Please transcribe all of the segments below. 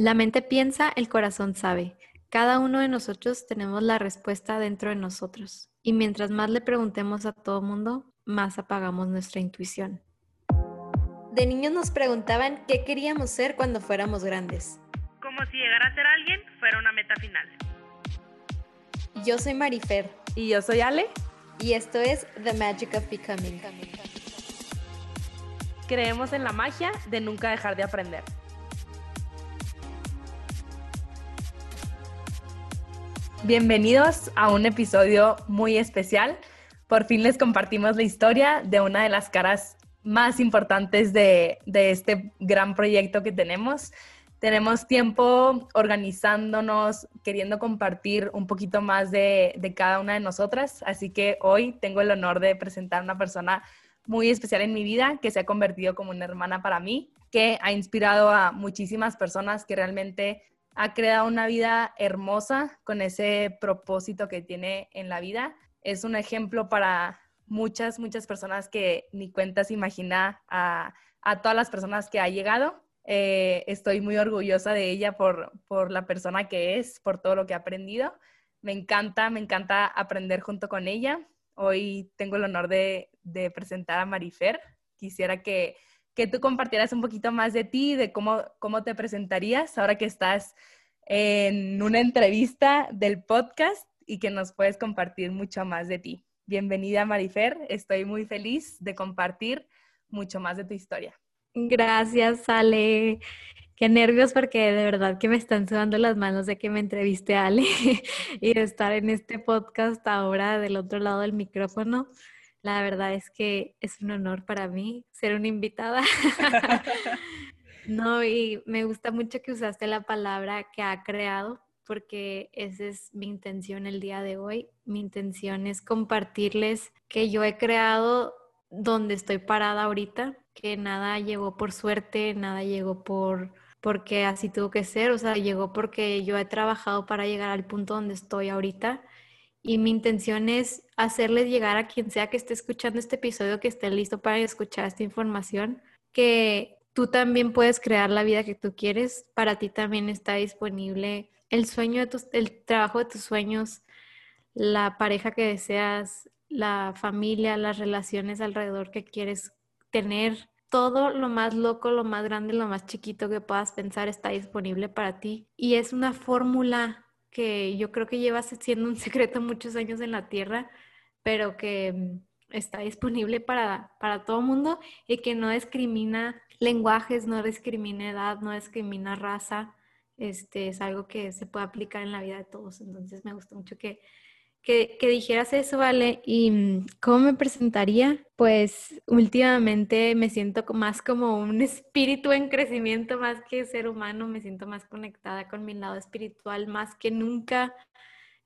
La mente piensa, el corazón sabe. Cada uno de nosotros tenemos la respuesta dentro de nosotros. Y mientras más le preguntemos a todo mundo, más apagamos nuestra intuición. De niños nos preguntaban qué queríamos ser cuando fuéramos grandes. Como si llegar a ser alguien fuera una meta final. Yo soy Marifer. Y yo soy Ale. Y esto es The Magic of Becoming. Creemos en la magia de nunca dejar de aprender. Bienvenidos a un episodio muy especial. Por fin les compartimos la historia de una de las caras más importantes de, este gran proyecto que tenemos. Tenemos tiempo organizándonos, queriendo compartir un poquito más de, de cada una de nosotras, así que hoy tengo el honor de presentar a una persona muy especial en mi vida, que se ha convertido como una hermana para mí, que ha inspirado a muchísimas personas que realmente ha creado una vida hermosa con ese propósito que tiene en la vida. Es un ejemplo para muchas, muchas personas que ni cuentas imagina a, a todas las personas que ha llegado. Eh, estoy muy orgullosa de ella por, por la persona que es, por todo lo que ha aprendido. Me encanta, me encanta aprender junto con ella. Hoy tengo el honor de, de presentar a Marifer. Quisiera que que tú compartieras un poquito más de ti, de cómo, cómo te presentarías ahora que estás en una entrevista del podcast y que nos puedes compartir mucho más de ti. Bienvenida Marifer, estoy muy feliz de compartir mucho más de tu historia. Gracias, Ale. Qué nervios porque de verdad que me están sudando las manos de que me entreviste Ale y de estar en este podcast ahora del otro lado del micrófono. La verdad es que es un honor para mí ser una invitada. no, y me gusta mucho que usaste la palabra que ha creado, porque esa es mi intención el día de hoy. Mi intención es compartirles que yo he creado donde estoy parada ahorita, que nada llegó por suerte, nada llegó por porque así tuvo que ser, o sea, llegó porque yo he trabajado para llegar al punto donde estoy ahorita y mi intención es hacerles llegar a quien sea que esté escuchando este episodio, que esté listo para escuchar esta información, que tú también puedes crear la vida que tú quieres. Para ti también está disponible el sueño de tus, el trabajo de tus sueños, la pareja que deseas, la familia, las relaciones alrededor que quieres tener. Todo lo más loco, lo más grande, lo más chiquito que puedas pensar está disponible para ti. Y es una fórmula que yo creo que lleva siendo un secreto muchos años en la Tierra, pero que mm, está disponible para, para todo mundo y que no discrimina lenguajes, no discrimina edad, no discrimina raza. Este, es algo que se puede aplicar en la vida de todos. Entonces me gusta mucho que, que, dijeras eso, ¿vale? ¿Y mm, cómo me presentaría? Pues últimamente me siento más como un espíritu en crecimiento más que ser humano, me siento más conectada con mi lado espiritual más que nunca.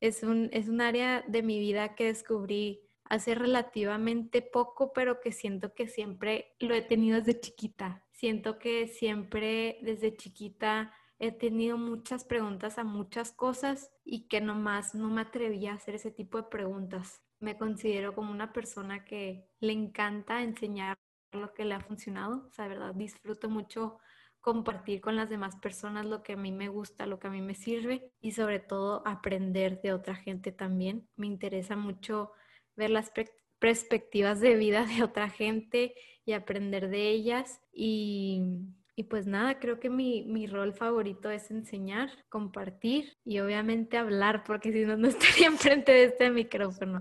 Es un, es un área de mi vida que descubrí hace relativamente poco, pero que siento que siempre lo he tenido desde chiquita. Siento que siempre desde chiquita he tenido muchas preguntas a muchas cosas y que nomás no me atrevía a hacer ese tipo de preguntas. Me considero como una persona que le encanta enseñar lo que le ha funcionado. O sea, de verdad, disfruto mucho compartir con las demás personas lo que a mí me gusta, lo que a mí me sirve y sobre todo aprender de otra gente también. Me interesa mucho ver las perspectivas de vida de otra gente y aprender de ellas y y pues nada, creo que mi, mi, rol favorito es enseñar, compartir y obviamente hablar, porque si no, no estaría enfrente de este micrófono.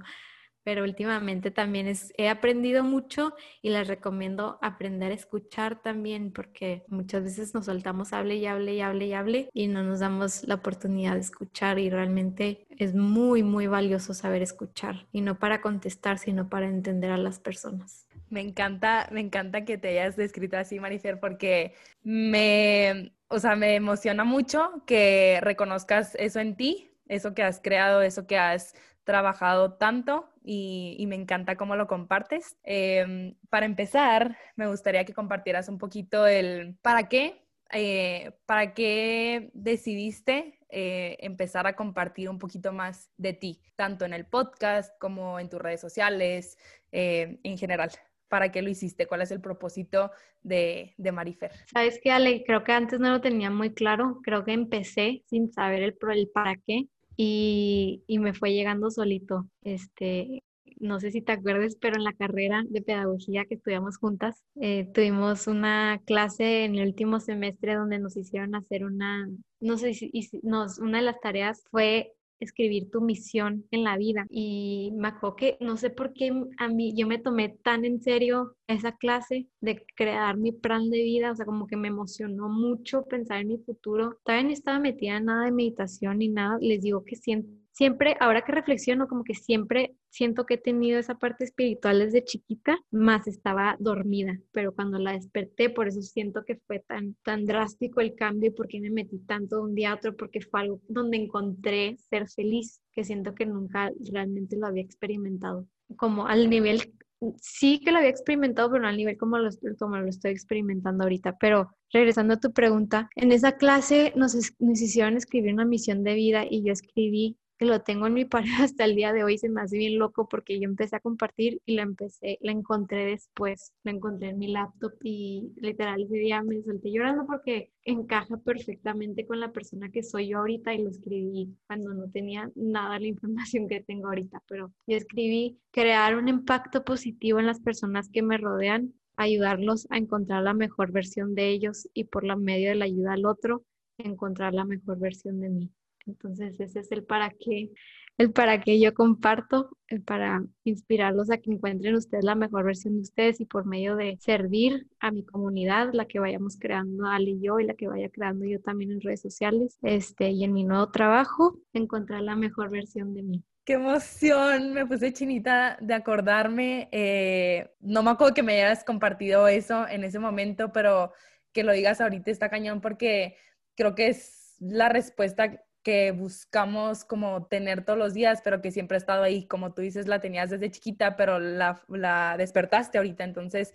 Pero últimamente también es, he aprendido mucho y les recomiendo aprender a escuchar también, porque muchas veces nos soltamos, hable y hable y hable y hable y no nos damos la oportunidad de escuchar y realmente es muy, muy valioso saber escuchar y no para contestar, sino para entender a las personas. Me encanta, me encanta que te hayas descrito así, Marifer, porque me, o sea, me emociona mucho que reconozcas eso en ti, eso que has creado, eso que has trabajado tanto y, me encanta cómo lo compartes. Em, para empezar, me gustaría que compartieras un poquito el para qué, eh, para qué decidiste eh, empezar a compartir un poquito más de ti, tanto en el podcast como en tus redes sociales, eh, en general. Para qué lo hiciste, cuál es el propósito de, de Marifer. Sabes que Ale, creo que antes no lo tenía muy claro, creo que empecé sin saber el, el para qué y, y me fue llegando solito. Este, no sé si te acuerdes, pero en la carrera de pedagogía que estudiamos juntas, eh, tuvimos una clase en el último semestre donde nos hicieron hacer una, no sé si, nos, una de las tareas fue escribir tu misión en la vida. Y me acuerdo que no sé por qué a mí yo me tomé tan en serio esa clase de crear mi plan de vida, o sea, como que me emocionó mucho pensar en mi futuro. Todavía no estaba metida en nada de meditación ni nada. Les digo que siento siempre, ahora que reflexiono, como que siempre siento que he tenido esa parte espiritual desde chiquita, más estaba dormida, pero cuando la desperté, por eso siento que fue tan, tan drástico el cambio y por qué me metí tanto de un día a otro, porque fue algo donde encontré ser feliz, que siento que nunca realmente lo había experimentado, como al nivel sí que lo había experimentado, pero no al nivel como lo, como lo estoy experimentando ahorita. Pero regresando a tu pregunta, en esa clase nos, nos hicieron escribir una misión de vida y yo escribí lo tengo en mi pared hasta el día de hoy, se me hace bien loco porque yo empecé a compartir y la empecé, la encontré después, la encontré en mi laptop y literal ese día me solté llorando porque encaja perfectamente con la persona que soy yo ahorita y lo escribí cuando no tenía nada la información que tengo ahorita, pero yo escribí crear un impacto positivo en las personas que me rodean, ayudarlos a encontrar la mejor versión de ellos y por la medio de la ayuda al otro, encontrar la mejor versión de mí. Entonces ese es el para qué, el para qué yo comparto, el para inspirarlos a que encuentren ustedes la mejor versión de ustedes y por medio de servir a mi comunidad, la que vayamos creando Ali y yo y la que vaya creando yo también en redes sociales, este, y en mi nuevo trabajo, encontrar la mejor versión de mí. ¡Qué emoción! Me puse chinita de acordarme. Eh, no me acuerdo que me hayas compartido eso en ese momento, pero que lo digas ahorita está cañón porque creo que es la respuesta que buscamos como tener todos los días, pero que siempre ha estado ahí, como tú dices, la tenías desde chiquita, pero la, la despertaste ahorita. Entonces,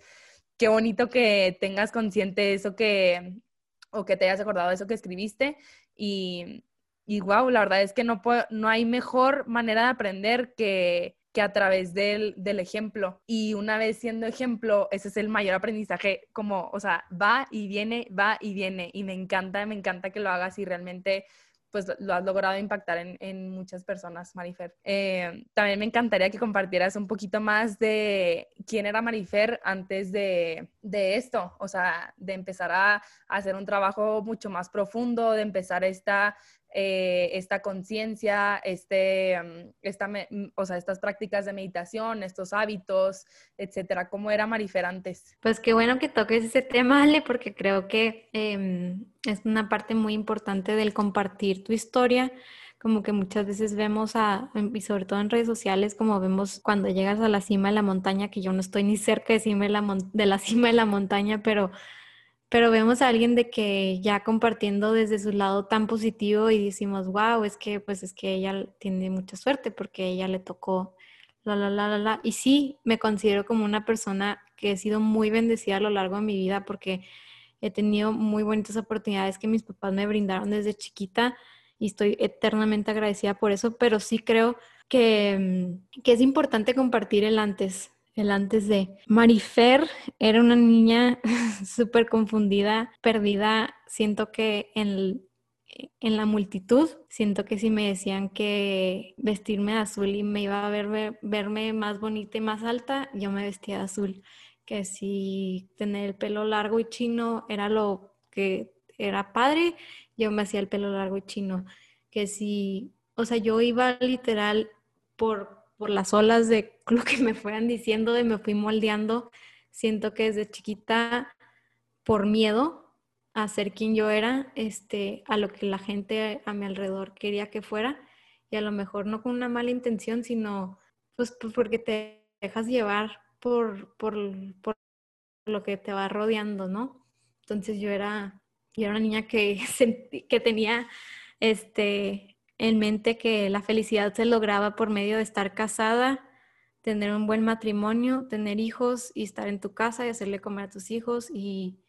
qué bonito que tengas consciente eso que, o que te hayas acordado de eso que escribiste. Y, y wow, la verdad es que no, no hay mejor manera de aprender que, que a través del, del, ejemplo. Y una vez siendo ejemplo, ese es el mayor aprendizaje, como, o sea, va y viene, va y viene. Y me encanta, me encanta que lo hagas y realmente pues lo has logrado impactar en, muchas personas, Marifer. Eh, también me encantaría que compartieras un poquito más de quién era Marifer antes de, esto, o sea, de empezar a, hacer un trabajo mucho más profundo, de empezar esta eh, esta conciencia, este, mm, esta, o sea, estas prácticas de meditación, estos hábitos, etcétera. ¿Cómo era Marifer antes? Pues qué bueno que toques ese tema, Ale, porque creo que em, es una parte muy importante del compartir tu historia como que muchas veces vemos a, y sobre todo en redes sociales, como vemos cuando llegas a la cima de la montaña, que yo no estoy ni cerca de, cima de la cima de la montaña, pero pero vemos a alguien de que ya compartiendo desde su lado tan positivo y decimos, wow, es que pues es que ella tiene mucha suerte porque ella le tocó la, la, la, la, la. Y sí, me considero como una persona que he sido muy bendecida a lo largo de mi vida porque he tenido muy bonitas oportunidades que mis papás me brindaron desde chiquita y estoy eternamente agradecida por eso, pero sí creo que, que es importante compartir el antes, el antes de. Marifer era una niña súper confundida, perdida. Siento que en, en la multitud, siento que si me decían que vestirme de azul y me iba a ver, verme más bonita y más alta, yo me vestía de azul. Que si tener el pelo largo y chino era lo que era padre, yo me hacía el pelo largo y chino. Que si, o sea, yo iba literal por por las olas de lo que me fueran diciendo, de me fui moldeando. Siento que desde chiquita, por miedo a ser quien yo era, este, a lo que la gente a mi alrededor quería que fuera, y a lo mejor no con una mala intención, sino pues, porque te dejas llevar por, por, por, lo que te va rodeando, ¿no? Entonces yo era, yo era una niña que, que tenía este, en mente que la felicidad se lograba por medio de estar casada, tener un buen matrimonio, tener hijos y estar en tu casa y hacerle comer a tus hijos. Y,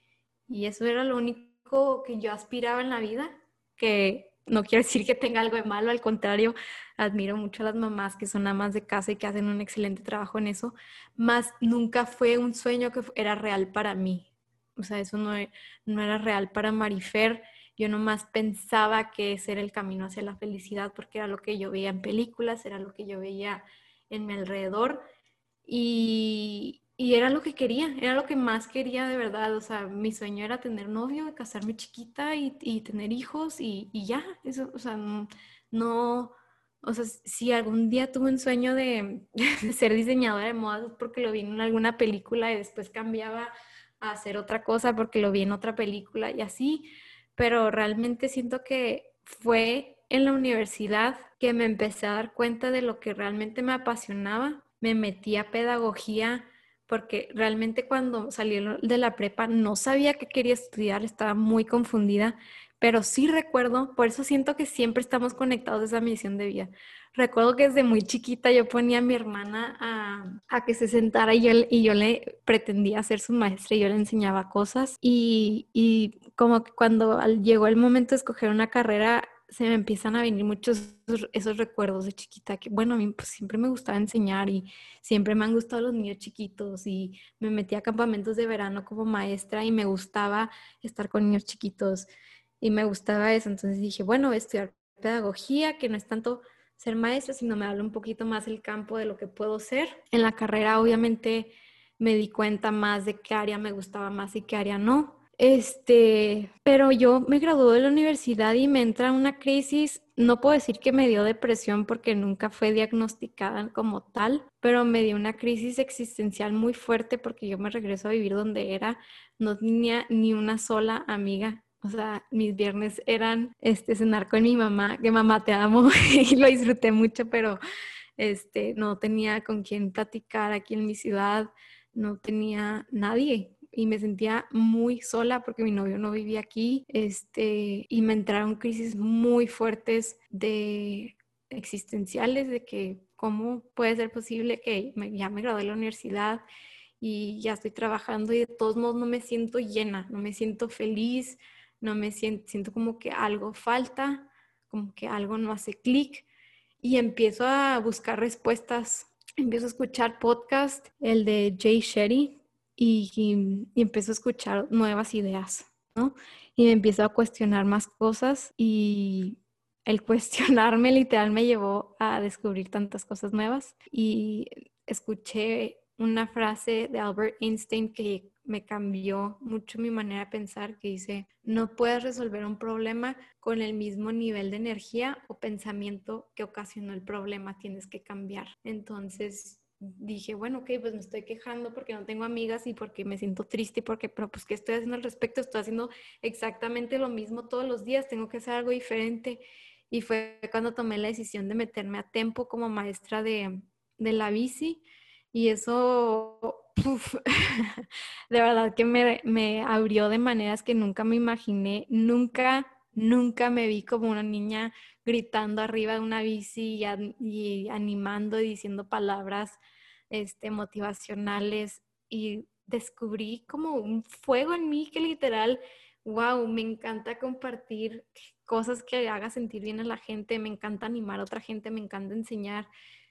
eso era lo único que yo aspiraba en la vida, que no quiero decir que tenga algo de malo, al contrario, admiro mucho a las mamás que son amas de casa y que hacen un excelente trabajo en eso, más nunca fue un sueño que era real para mí. O sea, eso no, e, no era real para Marifer. Yo nomás pensaba que ese era el camino hacia la felicidad porque era lo que yo veía en películas, era lo que yo veía en mi alrededor y, y era lo que quería, era lo que más quería de verdad. O sea, mi sueño era tener novio, casarme chiquita y, y tener hijos y, y, ya. Eso, o sea, no, o sea, si algún día tuve un sueño de, de, ser diseñadora de modas porque lo vi en alguna película y después cambiaba a hacer otra cosa porque lo vi en otra película y así. Pero realmente siento que fue en la universidad que me empecé a dar cuenta de lo que realmente me apasionaba. Me metí a pedagogía porque realmente cuando salí de la prepa no sabía qué quería estudiar, estaba muy confundida, pero sí recuerdo, por eso siento que siempre estamos conectados a esa misión de vida. Recuerdo que desde muy chiquita yo ponía a mi hermana a, que se sentara y yo, y yo le pretendía ser su maestra y yo le enseñaba cosas y, y como que cuando llegó el momento de escoger una carrera, se me empiezan a venir muchos esos, recuerdos de chiquita que, bueno, a mí pues, siempre me gustaba enseñar y siempre me han gustado los niños chiquitos y me metí a campamentos de verano como maestra y me gustaba estar con niños chiquitos y me gustaba eso. Entonces dije, bueno, estudiar pedagogía, que no es tanto ser maestra, sino me habla un poquito más el campo de lo que puedo ser. En la carrera, obviamente, me di cuenta más de qué área me gustaba más y qué área no. Este, pero yo me gradué de la universidad y me entra una crisis, no puedo decir que me dio depresión porque nunca fue diagnosticada como tal, pero me dio una crisis existencial muy fuerte porque yo me regreso a vivir donde era, no tenía ni una sola amiga. O sea, mis viernes eran este cenar con mi mamá, que mamá te amo y lo disfruté mucho, pero este no tenía con quién platicar aquí en mi ciudad, no tenía nadie y me sentía muy sola porque mi novio no vivía aquí, este, y me entraron crisis muy fuertes de existenciales, de que cómo puede ser posible que ya me gradué de la universidad y ya estoy trabajando y de todos modos no me siento llena, no me siento feliz, no me siento, siento como que algo falta, como que algo no hace clic y empiezo a buscar respuestas, empiezo a escuchar podcast, el de Jay Shetty, y, empiezo a escuchar nuevas ideas, ¿no? Y me empiezo a cuestionar más cosas y el cuestionarme literal me llevó a descubrir tantas cosas nuevas y escuché una frase de Albert Einstein que me cambió mucho mi manera de pensar, que dice, no puedes resolver un problema con el mismo nivel de energía o pensamiento que ocasionó el problema, tienes que cambiar. Entonces, dije, bueno, ok, pues me estoy quejando porque no tengo amigas y porque me siento triste y porque, pero pues, ¿qué estoy haciendo al respecto? Estoy haciendo exactamente lo mismo todos los días, tengo que hacer algo diferente. Y fue cuando tomé la decisión de meterme a tiempo como maestra de, de la bici. Y eso, de verdad que me, me abrió de maneras que nunca me imaginé, nunca nunca me vi como una niña gritando arriba de una bici y, animando y diciendo palabras este, motivacionales y descubrí como un fuego en mí que literal, wow, me encanta compartir cosas que haga sentir bien a la gente, me encanta animar a otra gente, me encanta enseñar,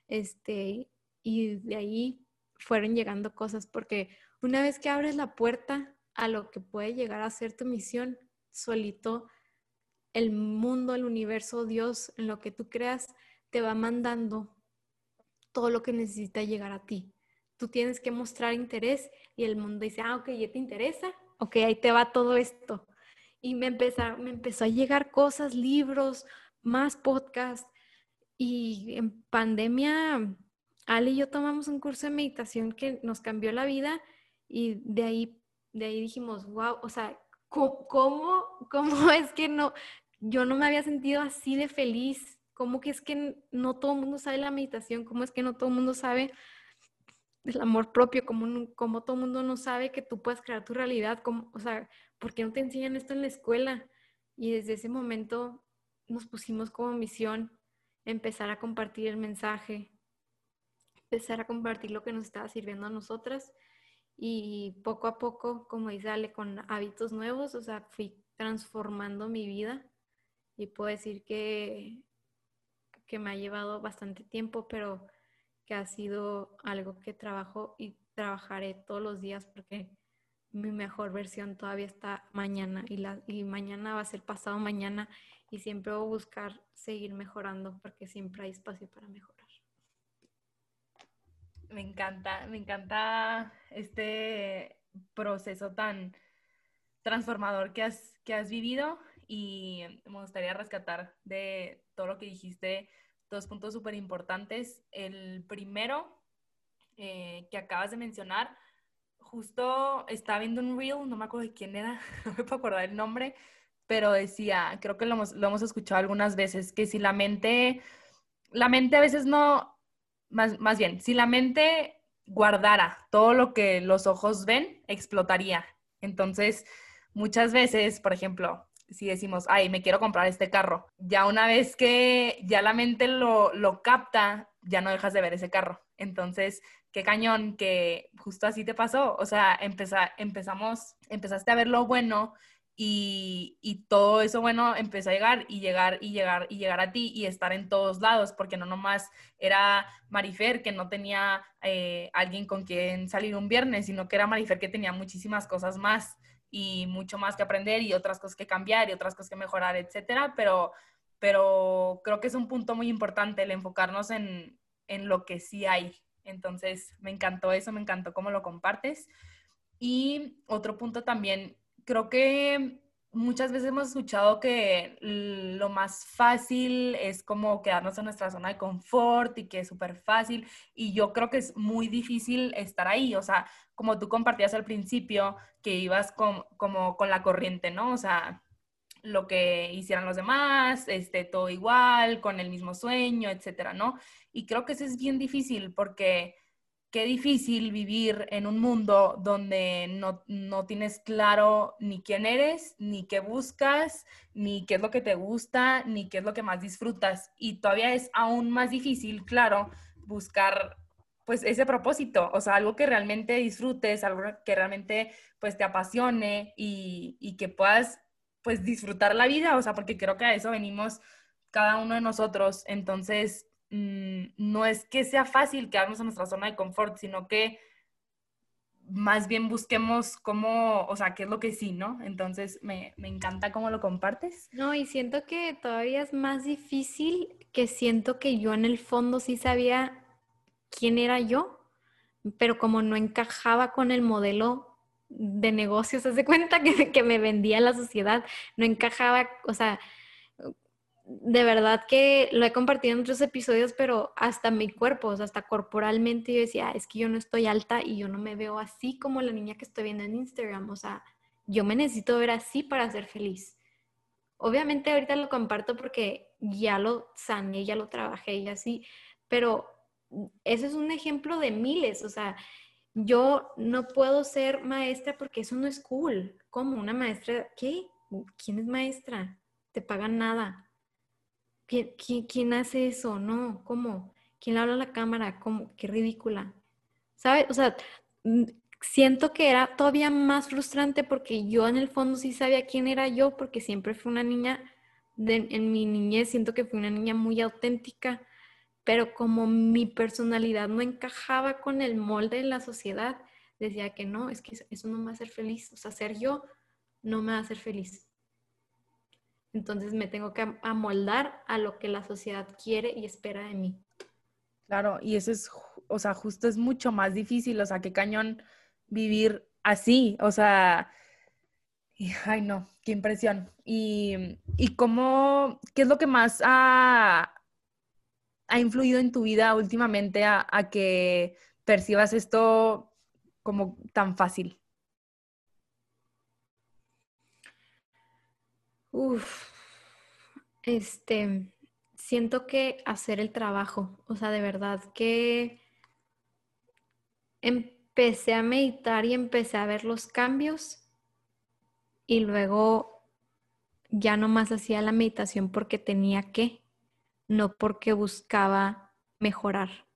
este, y de ahí fueron llegando cosas porque una vez que abres la puerta a lo que puede llegar a ser tu misión, solito el mundo, el universo, Dios, en lo que tú creas, te va mandando todo lo que necesita llegar a ti. Tú tienes que mostrar interés y el mundo dice, ah, ok, ¿ya te interesa? Ok, ahí te va todo esto. Y me, empezó, me empezó a llegar cosas, libros, más podcasts. Y en pandemia, Ale y yo tomamos un curso de meditación que nos cambió la vida y de ahí, de ahí dijimos, wow, o sea, ¿cómo, cómo es que no, yo no me había sentido así de feliz. ¿Cómo que es que no todo el mundo sabe la meditación? ¿Cómo es que no todo el mundo sabe el amor propio? ¿Cómo, todo el mundo no sabe que tú puedes crear tu realidad? ¿Cómo, o sea, ¿por qué no te enseñan esto en la escuela? Y desde ese momento nos pusimos como misión empezar a compartir el mensaje, empezar a compartir lo que nos estaba sirviendo a nosotras y poco a poco, como dice Ale, con hábitos nuevos, o sea, fui transformando mi vida y puedo decir que, que me ha llevado bastante tiempo, pero que ha sido algo que trabajo y trabajaré todos los días porque mi mejor versión todavía está mañana y, la, y mañana va a ser pasado mañana y siempre voy a buscar seguir mejorando porque siempre hay espacio para mejorar. Me encanta, me encanta este proceso tan transformador que has, que has vivido y me gustaría rescatar de todo lo que dijiste dos puntos súper importantes. El primero eh, que acabas de mencionar, justo estaba viendo un reel, no me acuerdo de quién era, no me puedo acordar el nombre, pero decía, creo que lo hemos, lo hemos escuchado algunas veces, que si la mente, la mente a veces no, más, más bien, si la mente guardara todo lo que los ojos ven, explotaría. Entonces, muchas veces, por ejemplo, si decimos, ay, me quiero comprar este carro, ya una vez que ya la mente lo, lo capta, ya no dejas de ver ese carro. Entonces, qué cañón que justo así te pasó. O sea, empeza, empezamos, empezaste a ver lo bueno y, todo eso bueno empezó a llegar y llegar y llegar y llegar a ti y estar en todos lados, porque no nomás era Marifer que no tenía eh, alguien con quien salir un viernes, sino que era Marifer que tenía muchísimas cosas más y mucho más que aprender y otras cosas que cambiar y otras cosas que mejorar, etcétera, pero, pero creo que es un punto muy importante el enfocarnos en, en lo que sí hay. Entonces, me encantó eso, me encantó cómo lo compartes. Y otro punto también creo que muchas veces hemos escuchado que lo más fácil es como quedarnos en nuestra zona de confort y que es súper fácil. Y yo creo que es muy difícil estar ahí. O sea, como tú compartías al principio, que ibas con, como con la corriente, ¿no? O sea, lo que hicieran los demás, este, todo igual, con el mismo sueño, etcétera, ¿no? Y creo que eso es bien difícil porque qué difícil vivir en un mundo donde no, no, tienes claro ni quién eres, ni qué buscas, ni qué es lo que te gusta, ni qué es lo que más disfrutas. Y todavía es aún más difícil, claro, buscar pues ese propósito, o sea, algo que realmente disfrutes, algo que realmente pues te apasione y, y que puedas pues disfrutar la vida, o sea, porque creo que a eso venimos cada uno de nosotros. Entonces, Mm, no es que sea fácil quedarnos en nuestra zona de confort, sino que más bien busquemos cómo, o sea, qué es lo que sí, ¿no? Entonces, me, me encanta cómo lo compartes. No, y siento que todavía es más difícil que siento que yo en el fondo sí sabía quién era yo, pero como no encajaba con el modelo de negocios, hace cuenta que, que me vendía la sociedad, no encajaba, o sea, de verdad que lo he compartido en otros episodios, pero hasta mi cuerpo, o sea, hasta corporalmente yo decía, es que yo no estoy alta y yo no me veo así como la niña que estoy viendo en Instagram, o sea, yo me necesito ver así para ser feliz. Obviamente ahorita lo comparto porque ya lo sané, ya lo trabajé y así, pero ese es un ejemplo de miles, o sea, yo no puedo ser maestra porque eso no es cool. ¿Cómo? ¿Una maestra? ¿Qué? ¿Quién es maestra? Te pagan nada ¿Quién, hace eso? No, ¿cómo? ¿Quién le habla a la cámara? ¿Cómo? Qué ridícula. ¿Sabes? O sea, mm, siento que era todavía más frustrante porque yo en el fondo sí sabía quién era yo porque siempre fui una niña, en mi niñez siento que fui una niña muy auténtica, pero como mi personalidad no encajaba con el molde de la sociedad, decía que no, es que eso no me va a hacer feliz, o sea, ser yo no me va a hacer feliz. Entonces me tengo que amoldar a lo que la sociedad quiere y espera de mí. Claro, y eso es, o sea, justo es mucho más difícil, o sea, qué cañón vivir así, o sea, ay no, qué impresión. Y, y cómo, ¿qué es lo que más ha, ha influido en tu vida últimamente a, a que percibas esto como tan fácil? Uf, este, siento que hacer el trabajo, o sea, de verdad que empecé a meditar y empecé a ver los cambios y luego ya no más hacía la meditación porque tenía que, no porque buscaba mejorar.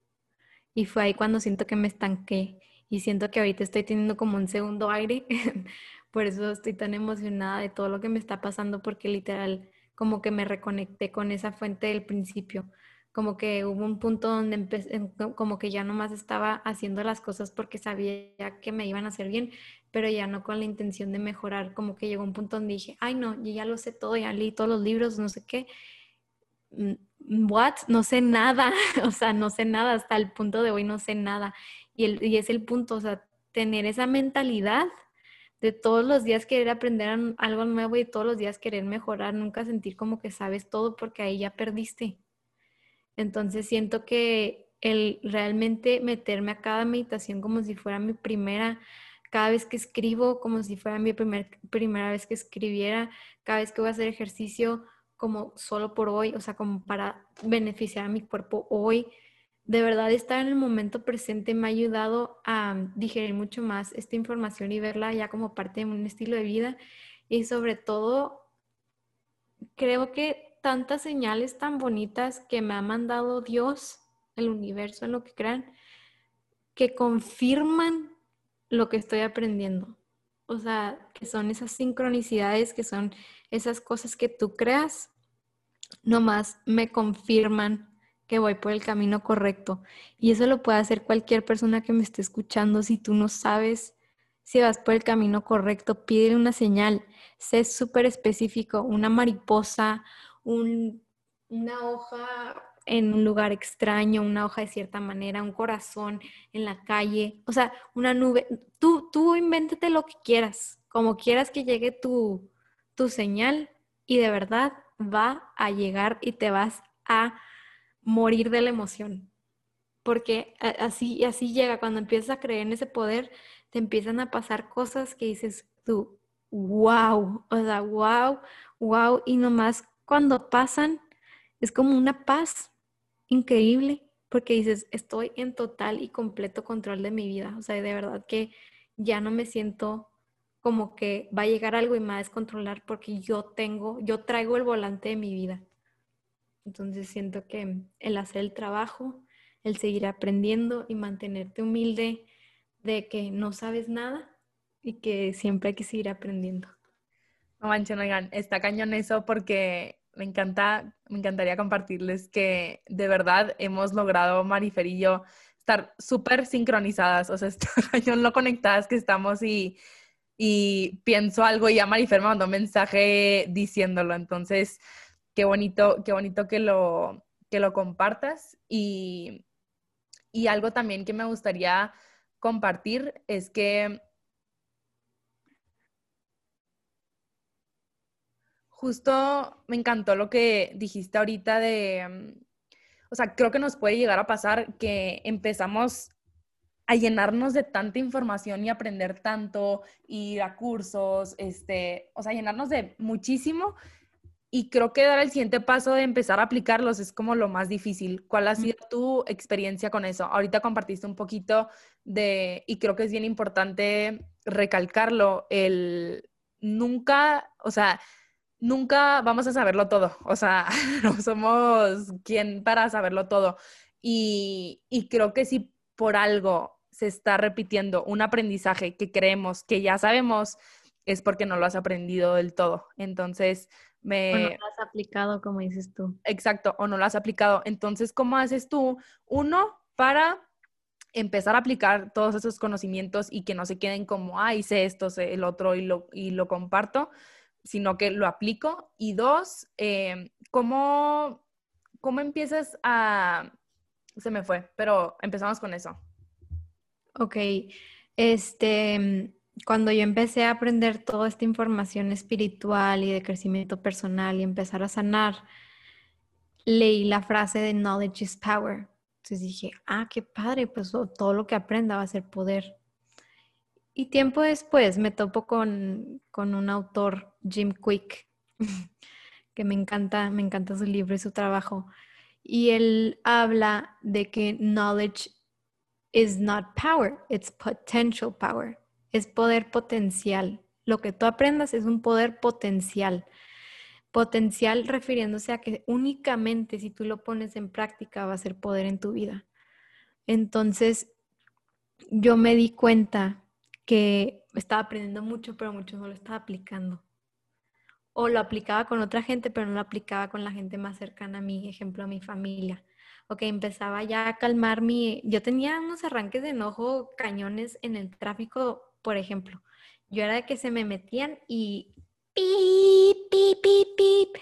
Y fue ahí cuando siento que me estanqué y siento que ahorita estoy teniendo como un segundo aire Por eso estoy tan emocionada de todo lo que me está pasando, porque literal, como que me reconecté con esa fuente del principio. Como que hubo un punto donde empecé, como que ya nomás estaba haciendo las cosas porque sabía que me iban a hacer bien, pero ya no con la intención de mejorar. Como que llegó un punto donde dije, ay no, yo ya lo sé todo, ya leí todos los libros, no sé qué. Mm, what? No sé nada, o sea, no sé nada, hasta el punto de hoy no sé nada. Y, el, y es el punto, o sea, tener esa mentalidad de todos los días querer aprender algo nuevo y todos los días querer mejorar, nunca sentir como que sabes todo porque ahí ya perdiste. Entonces siento que el realmente meterme a cada meditación como si fuera mi primera, cada vez que escribo como si fuera mi primer, primera vez que escribiera, cada vez que voy a hacer ejercicio como solo por hoy, o sea, como para beneficiar a mi cuerpo hoy, de verdad estar en el momento presente me ha ayudado a digerir mucho más esta información y verla ya como parte de un estilo de vida. Y sobre todo, creo que tantas señales tan bonitas que me ha mandado Dios, el universo, en lo que crean, que confirman lo que estoy aprendiendo. O sea, que son esas sincronicidades, que son esas cosas que tú creas, nomás me confirman que voy por el camino correcto. Y eso lo puede hacer cualquier persona que me esté escuchando. Si tú no sabes si vas por el camino correcto, pídele una señal. Sé súper específico, una mariposa, una hoja en un lugar extraño, una hoja de cierta manera, un corazón en la calle, o sea, una nube. Tú, tú invéntate lo que quieras, como quieras que llegue tu, tu señal y de verdad va a llegar y te vas a morir de la emoción. Porque así, así llega, cuando empiezas a creer en ese poder, te empiezan a pasar cosas que dices tú, wow, o sea, wow, wow, y nomás cuando pasan es como una paz increíble, porque dices, estoy en total y completo control de mi vida, o sea, de verdad que ya no me siento como que va a llegar algo y me va a descontrolar porque yo tengo, yo traigo el volante de mi vida. Entonces siento que el hacer el trabajo, el seguir aprendiendo y mantenerte humilde de que no sabes nada y que siempre hay que seguir aprendiendo. No manchen, oigan, está cañón eso porque me encanta, me encantaría compartirles que de verdad hemos logrado, Marifer y yo, estar súper sincronizadas, o sea, está cañón lo conectadas que estamos y, y pienso algo y ya Marifer me mandó un mensaje diciéndolo, entonces qué bonito, qué bonito que lo, que lo compartas. Y, y algo también que me gustaría compartir es que justo me encantó lo que dijiste ahorita de, o sea, creo que nos puede llegar a pasar que empezamos a llenarnos de tanta información y aprender tanto, ir a cursos, este, o sea, llenarnos de muchísimo y creo que dar el siguiente paso de empezar a aplicarlos es como lo más difícil. ¿Cuál ha sido tu experiencia con eso? Ahorita compartiste un poquito de, y creo que es bien importante recalcarlo, el nunca, o sea, nunca vamos a saberlo todo. O sea, no somos quien para saberlo todo. Y, y creo que si por algo se está repitiendo un aprendizaje que creemos que ya sabemos, es porque no lo has aprendido del todo. Entonces, me... O no lo has aplicado, como dices tú. Exacto, o no lo has aplicado. Entonces, ¿cómo haces tú? Uno, para empezar a aplicar todos esos conocimientos y que no se queden como, ah, hice esto, sé el otro y lo, y lo comparto, sino que lo aplico. Y dos, eh, ¿cómo, ¿cómo empiezas a... Se me fue, pero empezamos con eso. Ok, este, cuando yo empecé a aprender toda esta información espiritual y de crecimiento personal y empezar a sanar, leí la frase de knowledge is power. Entonces dije, ah, qué padre, pues todo lo que aprenda va a ser poder. Y tiempo después me topo con, con un autor, Jim Quick, que me encanta, me encanta su libro y su trabajo. Y él habla de que knowledge is not power, it's potential power es poder potencial. Lo que tú aprendas es un poder potencial. Potencial refiriéndose a que únicamente si tú lo pones en práctica va a ser poder en tu vida. Entonces, yo me di cuenta que estaba aprendiendo mucho, pero mucho no lo estaba aplicando. o lo aplicaba con otra gente, pero no lo aplicaba con la gente más cercana a mí, ejemplo, a mi familia. Ok, empezaba ya a calmar mi... Yo tenía unos arranques de enojo cañones en el tráfico, por ejemplo. Yo era de que se me metían y... Pip, pip, pip, pip.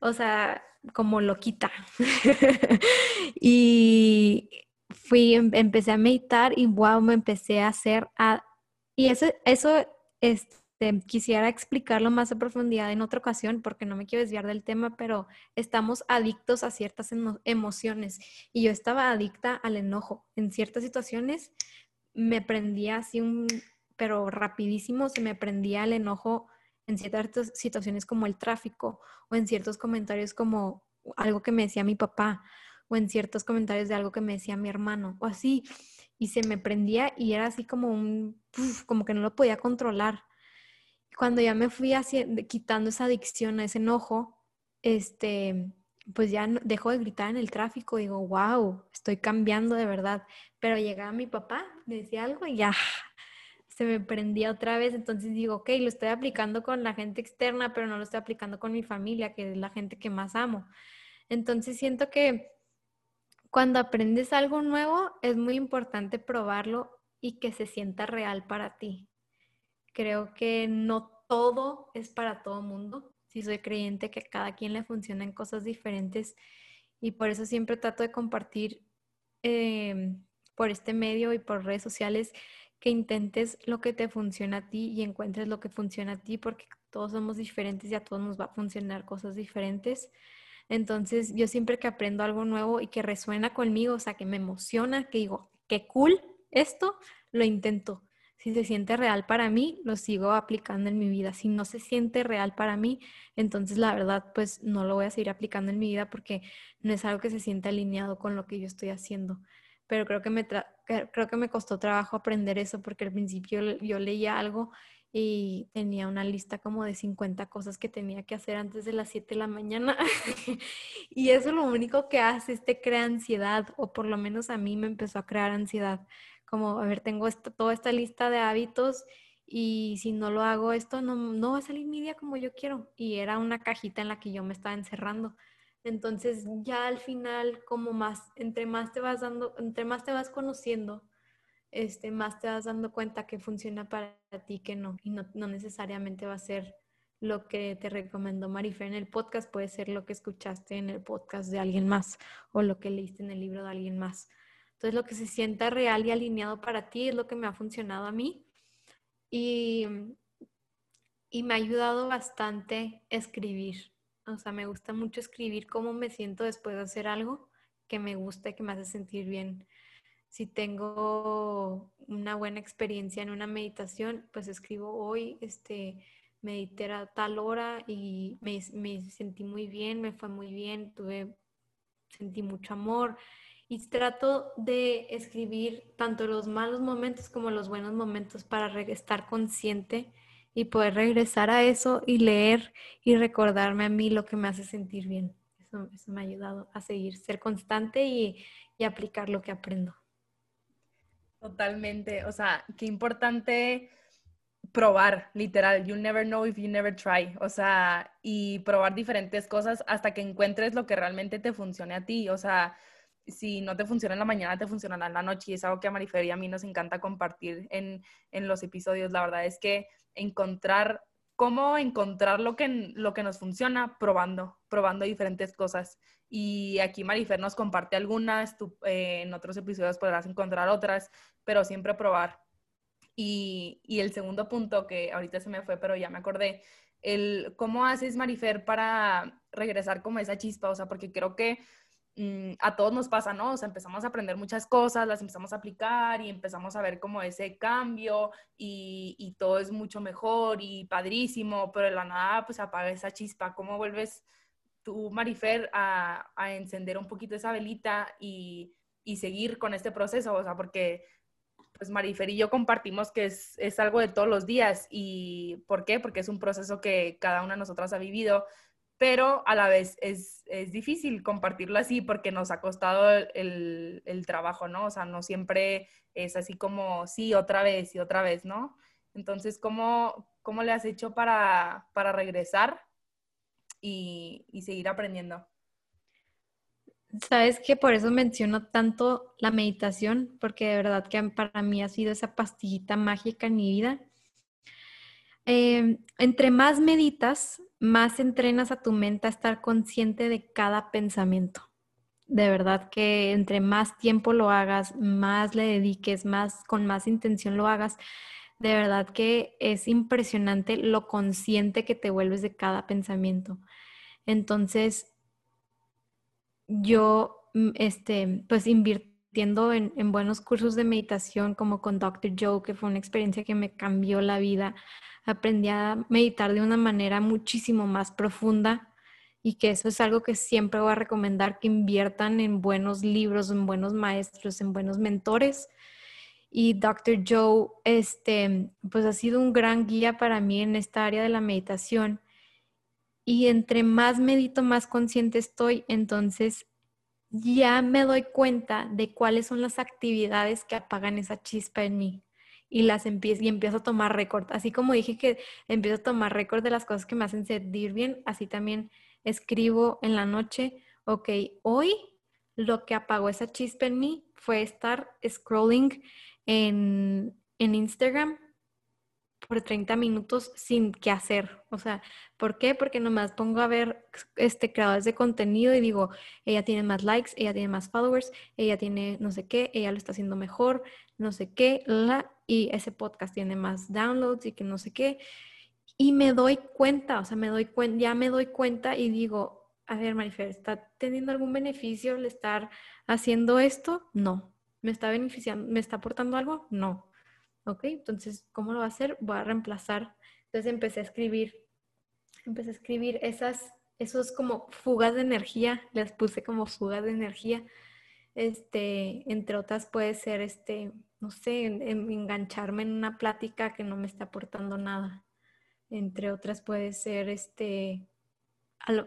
O sea, como loquita. y fui, em, empecé a meditar y wow, me empecé a hacer... A, y eso, eso, este, quisiera explicarlo más a profundidad en otra ocasión porque no me quiero desviar del tema, pero estamos adictos a ciertas emociones y yo estaba adicta al enojo. En ciertas situaciones me prendía así un, pero rapidísimo se me prendía el enojo en ciertas situaciones como el tráfico o en ciertos comentarios como algo que me decía mi papá o en ciertos comentarios de algo que me decía mi hermano o así y se me prendía y era así como un como que no lo podía controlar cuando ya me fui quitando esa adicción a ese enojo, este, pues ya dejo de gritar en el tráfico, digo, wow, estoy cambiando de verdad. Pero llegaba mi papá, me decía algo y ya se me prendía otra vez. Entonces digo, ok, lo estoy aplicando con la gente externa, pero no lo estoy aplicando con mi familia, que es la gente que más amo. Entonces siento que cuando aprendes algo nuevo, es muy importante probarlo y que se sienta real para ti. Creo que no todo es para todo mundo. Si soy creyente que cada quien le funcionan cosas diferentes y por eso siempre trato de compartir em, por este medio y por redes sociales que intentes lo que te funciona a ti y encuentres lo que funciona a ti porque todos somos diferentes y a todos nos va a funcionar cosas diferentes. Entonces yo siempre que aprendo algo nuevo y que resuena conmigo, o sea, que me emociona, que digo, qué cool esto, lo intento si se siente real para mí, lo sigo aplicando en mi vida. Si no se siente real para mí, entonces la verdad, pues no lo voy a seguir aplicando en mi vida porque no es algo que se sienta alineado con lo que yo estoy haciendo. Pero creo que me, creo que me costó trabajo aprender eso porque al principio yo leía algo y tenía una lista como de 50 cosas que tenía que hacer antes de las 7 de la mañana. y eso lo único que hace es te crea ansiedad, o por lo menos a mí me empezó a crear ansiedad como, a ver, tengo toda esta lista de hábitos y si no lo hago esto, no, no va a salir mi día como yo quiero. Y era una cajita en la que yo me estaba encerrando. Entonces ya al final, como más, entre más te vas dando, entre más te vas conociendo, este, más te vas dando cuenta que funciona para ti, que no. Y no, no necesariamente va a ser lo que te recomendó Marifer en el podcast, puede ser lo que escuchaste en el podcast de alguien más o lo que leíste en el libro de alguien más. Entonces, lo que se sienta real y alineado para ti es lo que me ha funcionado a mí. Y, y me ha ayudado bastante escribir. O sea, me gusta mucho escribir cómo me siento después de hacer algo que me gusta que me hace sentir bien. Si tengo una buena experiencia en una meditación, pues escribo hoy, este, medité a tal hora y me, me sentí muy bien, me fue muy bien, tuve, sentí mucho amor y trato de escribir tanto los malos momentos como los buenos momentos para estar consciente y poder regresar a eso y leer y recordarme a mí lo que me hace sentir bien. Eso, eso me ha ayudado a seguir, ser constante y, y aplicar lo que aprendo. Totalmente, o sea, qué importante probar, literal, you never know if you never try, o sea, y probar diferentes cosas hasta que encuentres lo que realmente te funcione a ti, o sea, si no te funciona en la mañana, te funcionará en la noche. Y es algo que a Marifer y a mí nos encanta compartir en, en los episodios. La verdad es que encontrar, cómo encontrar lo que, lo que nos funciona, probando, probando diferentes cosas. Y aquí Marifer nos comparte algunas, eh, en otros episodios podrás encontrar otras, pero siempre probar. Y, y el segundo punto que ahorita se me fue, pero ya me acordé, el cómo haces Marifer para regresar como esa chispa, o sea, porque creo que Mm, a todos nos pasa, ¿no? O sea, empezamos a aprender muchas cosas, las empezamos a aplicar y empezamos a ver como ese cambio y, todo es mucho mejor y padrísimo, pero de la nada pues apaga esa chispa. ¿Cómo vuelves tú, Marifer, a, encender un poquito esa velita y, seguir con este proceso? O sea, porque pues Marifer y yo compartimos que es, es algo de todos los días y ¿por qué? Porque es un proceso que cada una de nosotras ha vivido pero a la vez es, difícil compartirlo así porque nos ha costado el, trabajo, ¿no? O sea, no siempre es así como, sí, otra vez y otra vez, ¿no? Entonces, ¿cómo, cómo le has hecho para, regresar y, y seguir aprendiendo. Sabes que por eso menciono tanto la meditación, porque de verdad que para mí ha sido esa pastillita mágica en mi vida. Em, entre más meditas, más entrenas a tu mente a estar consciente de cada pensamiento. De verdad que entre más tiempo lo hagas, más le dediques, más con más intención lo hagas, de verdad que es impresionante lo consciente que te vuelves de cada pensamiento. Entonces, yo, mm, este, pues en, en, buenos cursos de meditación como con Dr. Joe, que fue una experiencia que me cambió la vida, aprendí a meditar de una manera muchísimo más profunda y que eso es algo que siempre voy a recomendar que inviertan en buenos libros, en buenos maestros, en buenos mentores. Y Dr. Joe, este, pues ha sido un gran guía para mí en esta área de la meditación y entre más medito, más consciente estoy, entonces ya me doy cuenta de cuáles son las actividades que apagan esa chispa en mí y las empiezo y empiezo a tomar récord. Así como dije que empiezo a tomar récord de las cosas que me hacen sentir bien, así también escribo en la noche, ok, hoy lo que apagó esa chispa en mí fue estar scrolling en, en Instagram por 30 minutos sin qué hacer. O sea, ¿por qué? Porque nomás pongo a ver este, creadores de contenido y digo, ella tiene más likes, ella tiene más followers, ella tiene no sé qué, ella lo está haciendo mejor, no sé qué, la, y ese podcast tiene más downloads y que no sé qué. Y me doy cuenta, o sea, me doy cuenta, ya me doy cuenta y digo, a ver, Marifer, ¿está teniendo algún beneficio el estar haciendo esto? No. ¿Me está beneficiando? ¿Me está aportando algo? No. ¿Ok? Entonces, ¿cómo lo va a hacer? Voy a reemplazar. Entonces empecé a escribir, empecé a escribir esas, esos como fugas de energía, les puse como fugas de energía. Este, entre otras puede ser, este, no sé, engancharme en una plática que no me está aportando nada. Entre otras puede ser, este,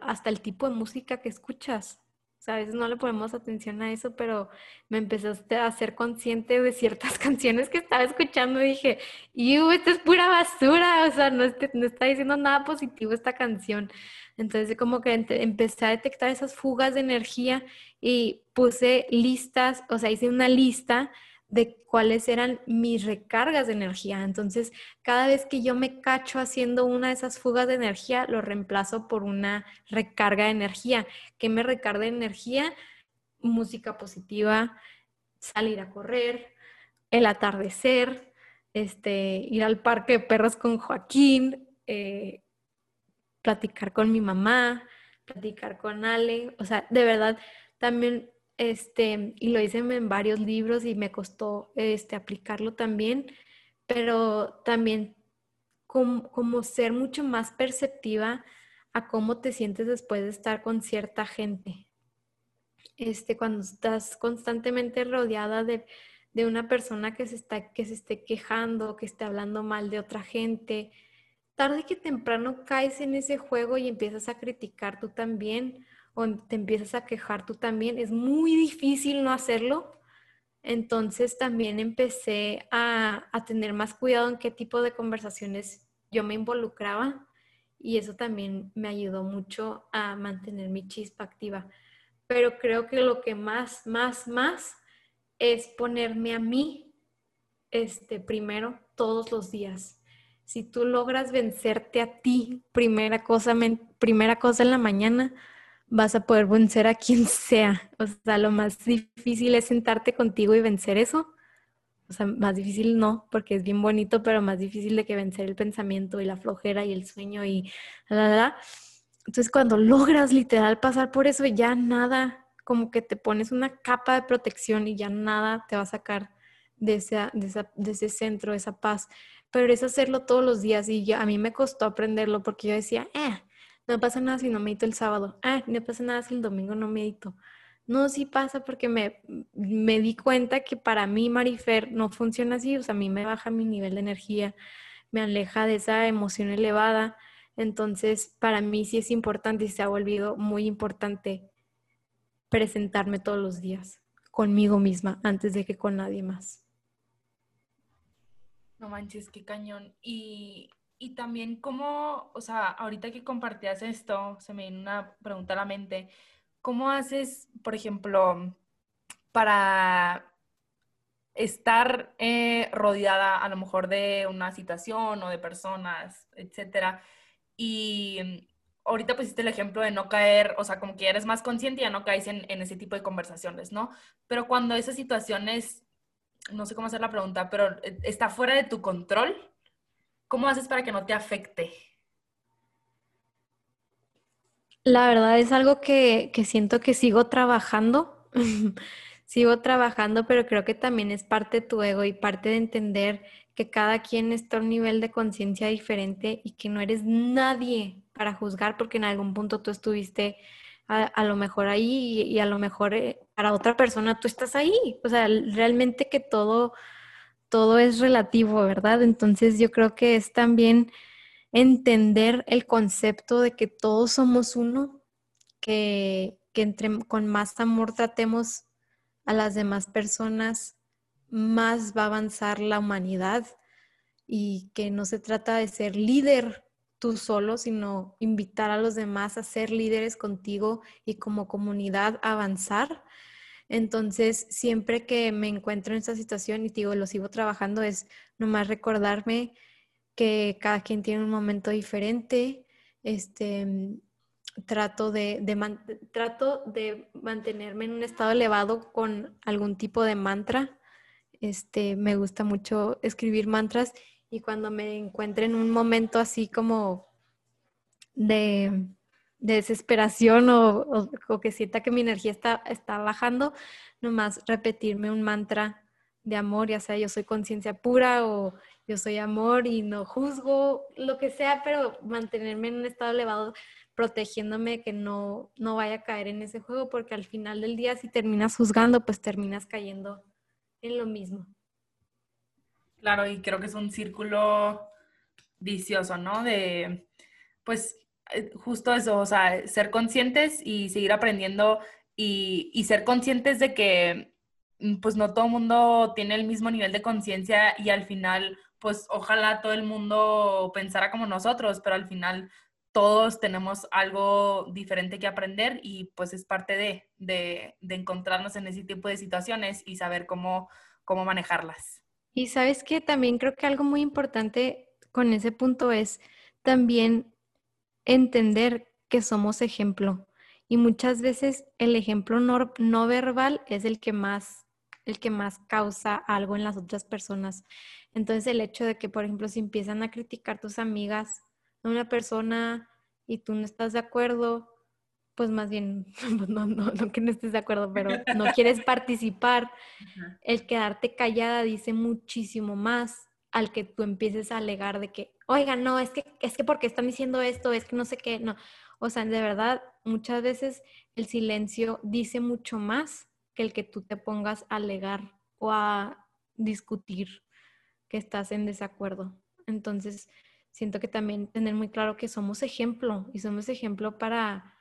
hasta el tipo de música que escuchas a veces no le ponemos atención a eso, pero me empezaste a hacer consciente de ciertas canciones que estaba escuchando y dije, ¡Yu, esta es pura basura! O sea, no, no está diciendo nada positivo esta canción. Entonces, como que empecé a detectar esas fugas de energía y puse listas, o sea, hice una lista de cuáles eran mis recargas de energía. Entonces, cada vez que yo me cacho haciendo una de esas fugas de energía, lo reemplazo por una recarga de energía. ¿Qué me recarga de energía? Música positiva, salir a correr, el atardecer, este, ir al parque de perros con Joaquín, eh, platicar con mi mamá, platicar con Ale. O sea, de verdad, también este, y lo hice en varios libros y me costó este, aplicarlo también, pero también como, como ser mucho más perceptiva a cómo te sientes después de estar con cierta gente. Este, cuando estás constantemente rodeada de, de una persona que se, está, que se esté quejando, que esté hablando mal de otra gente, tarde que temprano caes en ese juego y empiezas a criticar tú también te empiezas a quejar tú también, es muy difícil no hacerlo. Entonces también empecé a, a tener más cuidado en qué tipo de conversaciones yo me involucraba y eso también me ayudó mucho a mantener mi chispa activa. Pero creo que lo que más, más, más es ponerme a mí este, primero todos los días. Si tú logras vencerte a ti, primera cosa, primera cosa en la mañana, vas a poder vencer a quien sea. O sea, lo más difícil es sentarte contigo y vencer eso. O sea, más difícil no, porque es bien bonito, pero más difícil de que vencer el pensamiento y la flojera y el sueño y la, la, Entonces, cuando logras literal pasar por eso, ya nada, como que te pones una capa de protección y ya nada te va a sacar de, esa, de, ese centro, de esa paz. Pero es hacerlo todos los días y a mí me costó aprenderlo porque yo decía, eh, no pasa nada si no medito el sábado. Ah, no pasa nada si el domingo no medito. No, sí pasa porque me, me di cuenta que para mí, Marifer, no funciona así. O sea, a mí me baja mi nivel de energía, me aleja de esa emoción elevada. Entonces, para mí sí es importante y se ha volvido muy importante presentarme todos los días conmigo misma antes de que con nadie más. No manches, qué cañón. Y y también cómo, o sea, ahorita que compartías esto, se me viene una pregunta a la mente, ¿cómo haces, por ejemplo, para estar eh, rodeada a lo mejor de una situación o de personas, etcétera? Y ahorita pusiste el ejemplo de no caer, o sea, como que eres más consciente y ya no caes en, en ese tipo de conversaciones, ¿no? Pero cuando esas situaciones, no sé cómo hacer la pregunta, pero eh, está fuera de tu control, ¿cómo haces para que no te afecte? La verdad es algo que, que siento que sigo trabajando. sigo trabajando, pero creo que también es parte de tu ego y parte de entender que cada quien está a un nivel de conciencia diferente y que no eres nadie para juzgar porque en algún punto tú estuviste a, lo mejor ahí y, a lo mejor eh, para otra persona tú estás ahí. O sea, realmente que todo, todo es relativo, ¿verdad? Entonces yo creo que es también entender el concepto de que todos somos uno, que, entre, con más amor tratemos a las demás personas, más va a avanzar la humanidad y que no se trata de ser líder tú solo, sino invitar a los demás a ser líderes contigo y como comunidad avanzar. Entonces, siempre que me encuentro en esta situación y digo, lo sigo trabajando, es nomás recordarme que cada quien tiene un momento diferente. Este, trato de, trato de mantenerme en un estado elevado con algún tipo de mantra. Este, me gusta mucho escribir mantras y cuando me encuentre en un momento así como de, desesperación o, que sienta que mi energía está, está bajando, nomás repetirme un mantra de amor, ya sea yo soy conciencia pura o yo soy amor y no juzgo, lo que sea, pero mantenerme en un estado elevado protegiéndome que no, no vaya a caer en ese juego, porque al final del día si terminas juzgando, pues terminas cayendo en lo mismo. Claro, y creo que es un círculo vicioso, ¿no? De, pues, justo eso, o sea, ser conscientes y seguir aprendiendo y, y ser conscientes de que, mm, pues, no todo el mundo tiene el mismo nivel de conciencia y al final, pues, ojalá todo el mundo pensara como nosotros, pero al final todos tenemos algo diferente que aprender y pues es parte de, de, de encontrarnos en ese tipo de situaciones y saber cómo, cómo manejarlas. Y sabes que también creo que algo muy importante con ese punto es también entender que somos ejemplo. Y muchas veces el ejemplo no, no, verbal es el que más el que más causa algo en las otras personas. Entonces el hecho de que, por ejemplo, si empiezan a criticar tus amigas a una persona y tú no estás de acuerdo, pues más bien, pues no, no, no que no estés de acuerdo, pero no quieres participar, el quedarte callada dice muchísimo más al que tú empieces a alegar de que, oiga, no, es que, es que porque están diciendo esto, es que no sé qué, no. O sea, de verdad, muchas veces el silencio dice mucho más que el que tú te pongas a alegar o a discutir que estás en desacuerdo. Entonces, siento que también tener muy claro que somos ejemplo y somos ejemplo para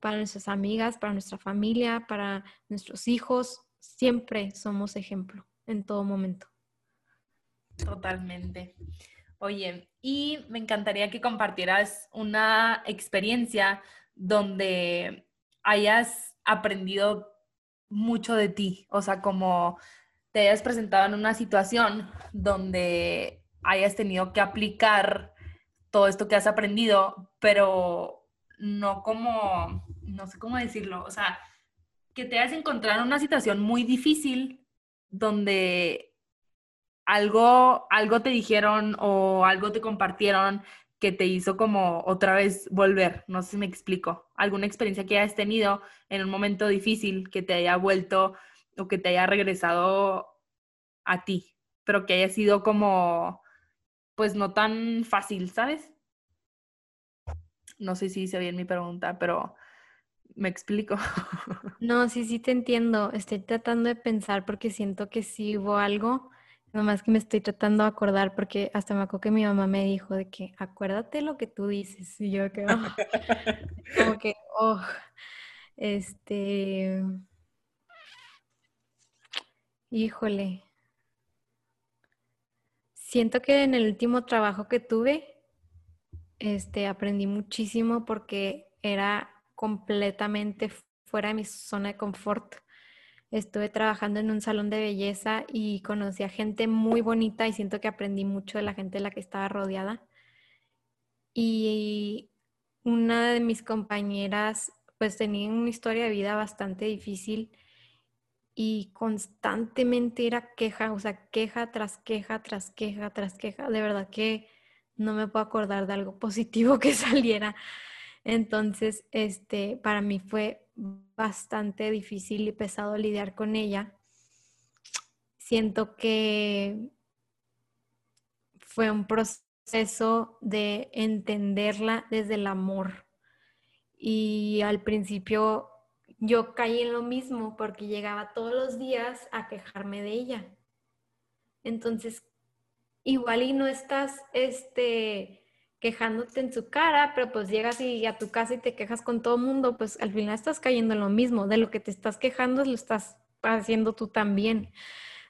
para nuestras amigas, para nuestra familia, para nuestros hijos. Siempre somos ejemplo en todo momento. Totalmente. Oye, y me encantaría que compartieras una experiencia donde hayas aprendido mucho de ti, o sea, como te hayas presentado en una situación donde hayas tenido que aplicar todo esto que has aprendido, pero no como, no sé cómo decirlo, o sea, que te hayas encontrado en una situación muy difícil donde algo, algo te dijeron o algo te compartieron que te hizo como otra vez volver, no sé si me explico, alguna experiencia que hayas tenido en un momento difícil que te haya vuelto o que te haya regresado a ti, pero que haya sido como, pues no tan fácil, ¿sabes? No sé si hice bien mi pregunta, pero me explico. No, sí, sí te entiendo. Estoy tratando de pensar porque siento que sí hubo algo, nomás que me estoy tratando de acordar porque hasta me acuerdo que mi mamá me dijo de que acuérdate lo que tú dices. Y yo que, oh, como que, oh, este, híjole. Siento que en el último trabajo que tuve, este, aprendí muchísimo porque era completamente fuera de mi zona de confort. Estuve trabajando en un salón de belleza y conocí a gente muy bonita y siento que aprendí mucho de la gente de la que estaba rodeada. Y una de mis compañeras pues tenía una historia de vida bastante difícil y constantemente era queja, o sea, queja tras queja, tras queja, tras queja. De verdad que no me puedo acordar de algo positivo que saliera. Entonces, este, para mí fue bastante difícil y pesado lidiar con ella. Siento que fue un proceso de entenderla desde el amor. Y al principio yo caí en lo mismo porque llegaba todos los días a quejarme de ella. Entonces, igual y no estás este, quejándote en su cara, pero pues llegas y a tu casa y te quejas con todo el mundo, pues al final estás cayendo en lo mismo. De lo que te estás quejando lo estás haciendo tú también.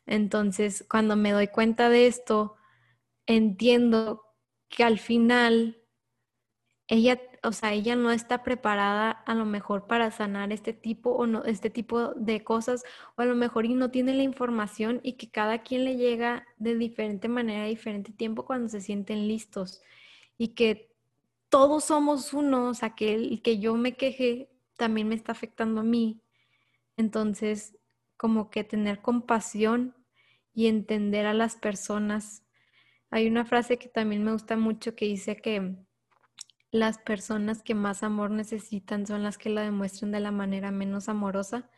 Entonces, cuando me doy cuenta de esto, entiendo que al final ella o sea, ella no está preparada a lo mejor para sanar este tipo o no, este tipo de cosas, o a lo mejor y no tiene la información y que cada quien le llega de diferente manera, a diferente tiempo cuando se sienten listos y que todos somos uno, o sea, que el que yo me queje también me está afectando a mí. Entonces, como que tener compasión y entender a las personas. Hay una frase que también me gusta mucho que dice que las personas que más amor necesitan son las que la demuestran de la manera menos amorosa.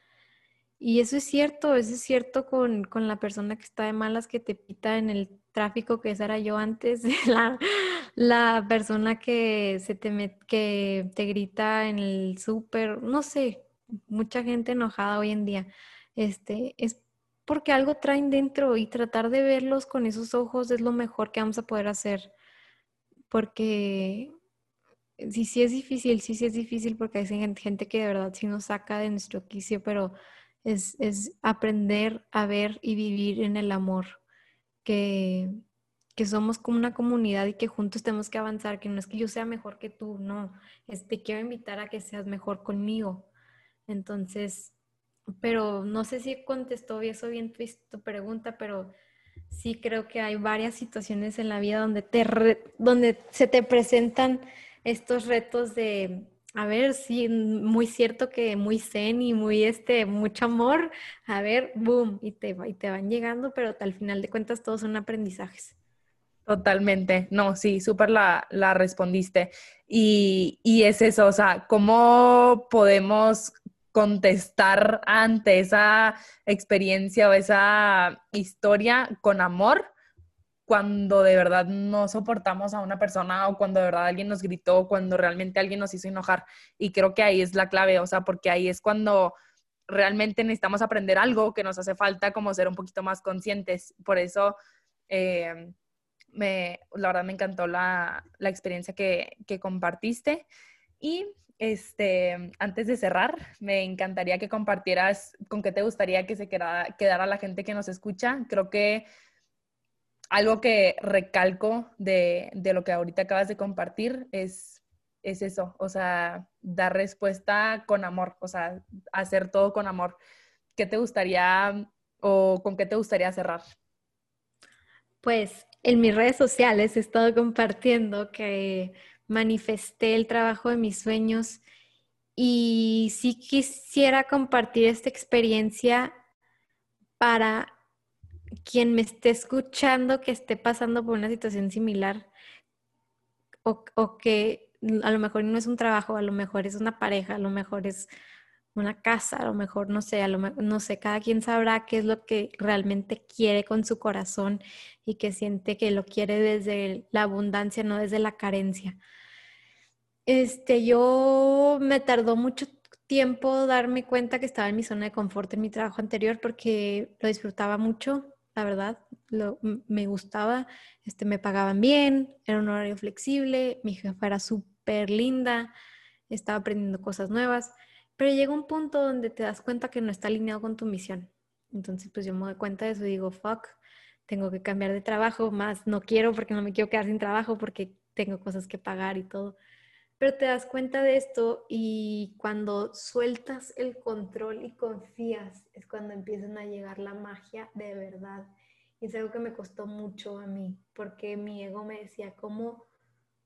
Y eso es cierto, eso es cierto con, la persona que está de malas, que te pita en el tráfico, que esa era yo antes, la, la persona que, se te, que te grita en el súper, no sé, mucha gente enojada hoy en día. Este, es porque algo traen dentro y tratar de verlos con esos ojos es lo mejor que vamos a poder hacer. Porque sí, sí es difícil, sí, sí es difícil porque hay gente que de verdad sí nos saca de nuestro quicio, pero es, aprender a ver y vivir en el amor, que, que somos como una comunidad y que juntos tenemos que avanzar, que no es que yo sea mejor que tú, no, es, te quiero invitar a que seas mejor conmigo. Entonces, pero no sé si contestó eso bien tu, pregunta, pero sí creo que hay varias situaciones en la vida donde, te donde se te presentan estos retos de, a ver, sí, muy cierto que muy zen y muy, este, mucho amor, a ver, boom, y te, y te van llegando, pero al final de cuentas todos son aprendizajes. Totalmente, no, sí, súper la, la, respondiste. Y, y es eso, o sea, ¿cómo podemos contestar ante esa experiencia o esa historia con amor cuando de verdad no soportamos a una persona o cuando de verdad alguien nos gritó, cuando realmente alguien nos hizo enojar. Y creo que ahí es la clave, o sea, porque ahí es cuando realmente necesitamos aprender algo que nos hace falta como ser un poquito más conscientes. Por eso, eh, me, la verdad me encantó la, la experiencia que, que, compartiste. Y este, antes de cerrar, me encantaría que compartieras con qué te gustaría que se quedara, quedara la gente que nos escucha. Creo que algo que recalco de, lo que ahorita acabas de compartir es, es eso, o sea, dar respuesta con amor, o sea, hacer todo con amor. ¿Qué te gustaría o con qué te gustaría cerrar? Pues en mis redes sociales he estado compartiendo que manifesté el trabajo de mis sueños y sí quisiera compartir esta experiencia para quien me esté escuchando que esté pasando por una situación similar o, que a lo mejor no es un trabajo, a lo mejor es una pareja, a lo mejor es una casa, a lo mejor no sé, a lo no sé, cada quien sabrá qué es lo que realmente quiere con su corazón y que siente que lo quiere desde la abundancia, no desde la carencia. Este, yo me tardó mucho tiempo darme cuenta que estaba en mi zona de confort en mi trabajo anterior porque lo disfrutaba mucho, la verdad, me gustaba, este, me pagaban bien, era un horario flexible, mi jefa era súper linda, estaba aprendiendo cosas nuevas, pero llega un punto donde te das cuenta que no está alineado con tu misión. Entonces, pues yo me doy cuenta de eso y digo, fuck, tengo que cambiar de trabajo, más no quiero porque no me quiero quedar sin trabajo, porque tengo cosas que pagar y todo. Pero te das cuenta de esto y cuando sueltas el control y confías es cuando empiezan a llegar la magia de verdad. Y es algo que me costó mucho a mí, porque mi ego me decía, ¿cómo,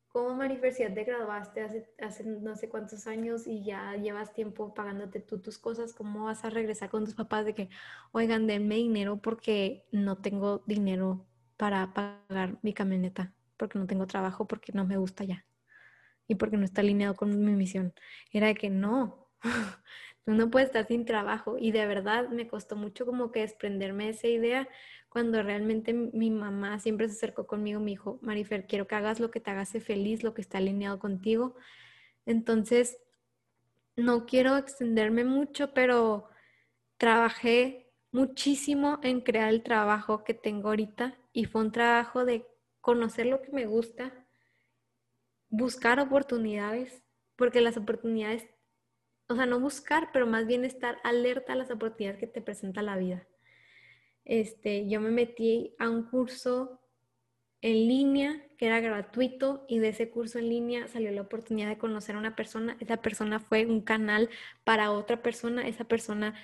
cómo Marifer, te graduaste hace, hace no sé cuántos años y ya llevas tiempo pagándote tú tus cosas, ¿cómo vas a regresar con tus papás de que, oigan, denme dinero porque no tengo dinero para pagar mi camioneta, porque no tengo trabajo, porque no me gusta ya? Y porque no está alineado con mi misión. Era de que no, tú no puedes estar sin trabajo. Y de verdad me costó mucho como que desprenderme de esa idea cuando realmente mi mamá siempre se acercó conmigo, me dijo, Marifer, quiero que hagas lo que te haga feliz, lo que está alineado contigo. Entonces, no quiero extenderme mucho, pero trabajé muchísimo en crear el trabajo que tengo ahorita y fue un trabajo de conocer lo que me gusta, buscar oportunidades, porque las oportunidades, o sea, no buscar, pero más bien estar alerta a las oportunidades que te presenta la vida. Este, yo me metí a un curso en línea que era gratuito y de ese curso en línea salió la oportunidad de conocer a una persona. Esa persona fue un canal para otra persona. Esa persona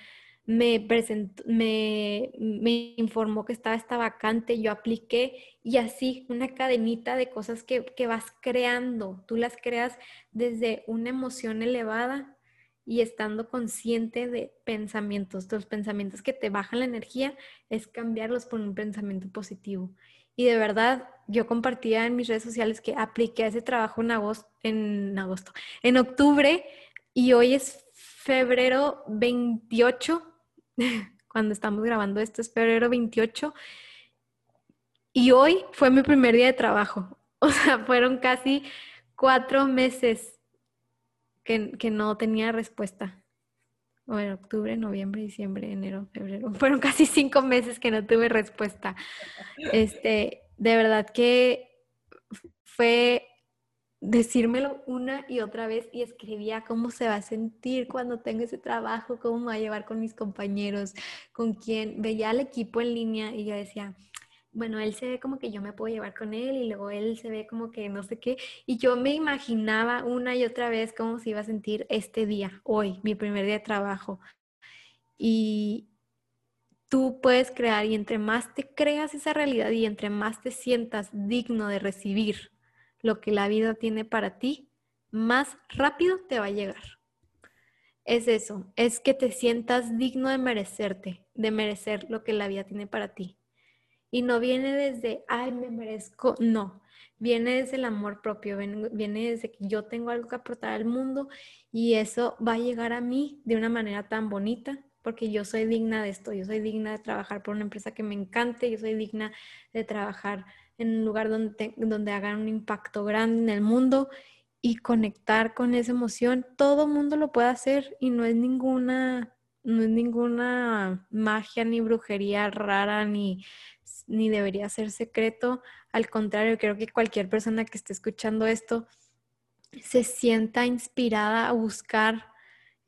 me, presentó, me, me, informó que estaba esta vacante, yo apliqué y así una cadenita de cosas que, que vas creando. Tú las creas desde una emoción elevada y estando consciente de pensamientos. Los pensamientos que te bajan la energía es cambiarlos por un pensamiento positivo. Y de verdad, yo compartía en mis redes sociales que apliqué ese trabajo en agosto, en agosto, en octubre y hoy es febrero 28 cuando estamos grabando esto, es febrero 28. Y hoy fue mi primer día de trabajo. O sea, fueron casi cuatro meses que, que no tenía respuesta. Bueno, octubre, noviembre, diciembre, enero, febrero. Fueron casi cinco meses que no tuve respuesta. Este, de verdad que fue decírmelo una y otra vez y escribía cómo se va a sentir cuando tenga ese trabajo, cómo me va a llevar con mis compañeros, con quién. Veía al equipo en línea y yo decía, bueno, él se ve como que yo me puedo llevar con él y luego él se ve como que no sé qué. Y yo me imaginaba una y otra vez cómo se iba a sentir este día, hoy, mi primer día de trabajo. Y tú puedes crear y entre más te creas esa realidad y entre más te sientas digno de recibir lo que la vida tiene para ti, más rápido te va a llegar. Es eso, es que te sientas digno de merecerte, de merecer lo que la vida tiene para ti. Y no viene desde, ay, me merezco, no, viene desde el amor propio, viene desde que yo tengo algo que aportar al mundo y eso va a llegar a mí de una manera tan bonita, porque yo soy digna de esto, yo soy digna de trabajar por una empresa que me encante, yo soy digna de trabajar en un lugar donde, donde hagan un impacto grande en el mundo y conectar con esa emoción. Todo mundo lo puede hacer y no es ninguna, no es ninguna magia ni brujería rara ni, ni debería ser secreto. Al contrario, creo que cualquier persona que esté escuchando esto se sienta inspirada a buscar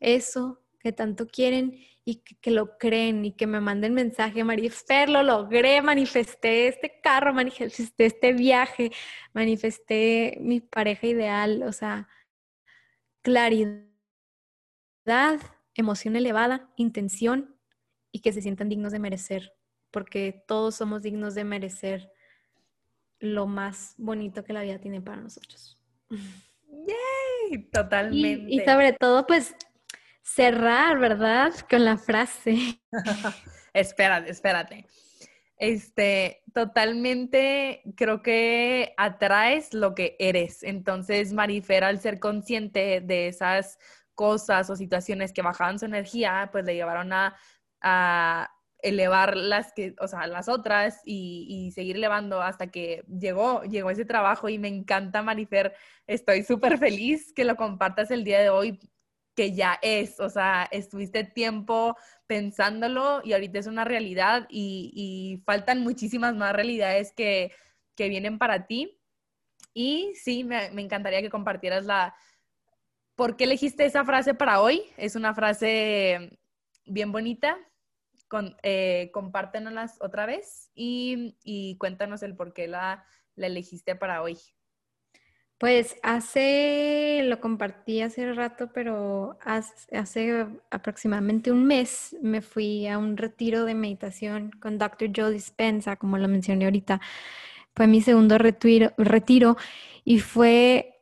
eso que tanto quieren y que, lo creen y que me manden mensaje, Marifer, lo logré, manifesté este carro, manifesté este viaje, manifesté mi pareja ideal, o sea, claridad, emoción elevada, intención y que se sientan dignos de merecer, porque todos somos dignos de merecer lo más bonito que la vida tiene para nosotros. ¡Yay! Totalmente. y sobre todo, pues cerrar, ¿verdad? Con la frase. espérate, espérate. Este, totalmente creo que atraes lo que eres. Entonces, Marifer, al ser consciente de esas cosas o situaciones que bajaban su energía, pues le llevaron a, elevar las que, o sea, las otras y, y, seguir elevando hasta que llegó, llegó ese trabajo y me encanta, Marifer. Estoy súper feliz que lo compartas el día de hoy que ya es, o sea, estuviste tiempo pensándolo y ahorita es una realidad y, faltan muchísimas más realidades que, vienen para ti. Y sí, me, encantaría que compartieras la... ¿Por qué elegiste esa frase para hoy? Es una frase bien bonita. Con, eh, otra vez y, y, cuéntanos el por qué la, la elegiste para hoy. Pues hace, lo compartí hace rato, pero hace, aproximadamente un mes me fui a un retiro de meditación con Dr. Joe Dispensa, como lo mencioné ahorita. Fue mi segundo retiro, y fue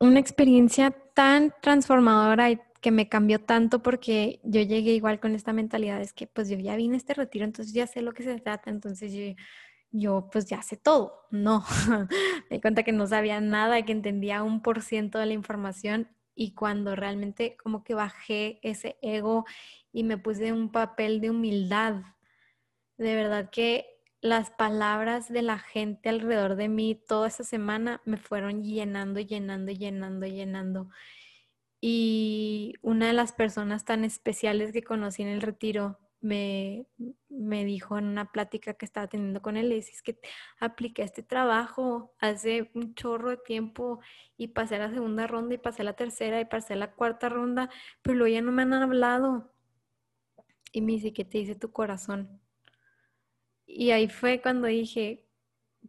una experiencia tan transformadora que me cambió tanto porque yo llegué igual con esta mentalidad, es que pues yo ya vine a este retiro, entonces ya sé lo que se trata, entonces yo, yo pues ya sé todo. No, me di cuenta que no sabía nada, que entendía un por ciento de la información y cuando realmente como que bajé ese ego y me puse un papel de humildad, de verdad que las palabras de la gente alrededor de mí toda esa semana me fueron llenando, llenando, llenando, llenando. Y una de las personas tan especiales que conocí en el retiro me, me dijo en una plática que estaba teniendo con él, es que apliqué este trabajo hace un chorro de tiempo y pasé la segunda ronda y pasé la tercera y pasé la cuarta ronda, pero luego ya no me han hablado. Y me dice, ¿qué te dice tu corazón? Y ahí fue cuando dije,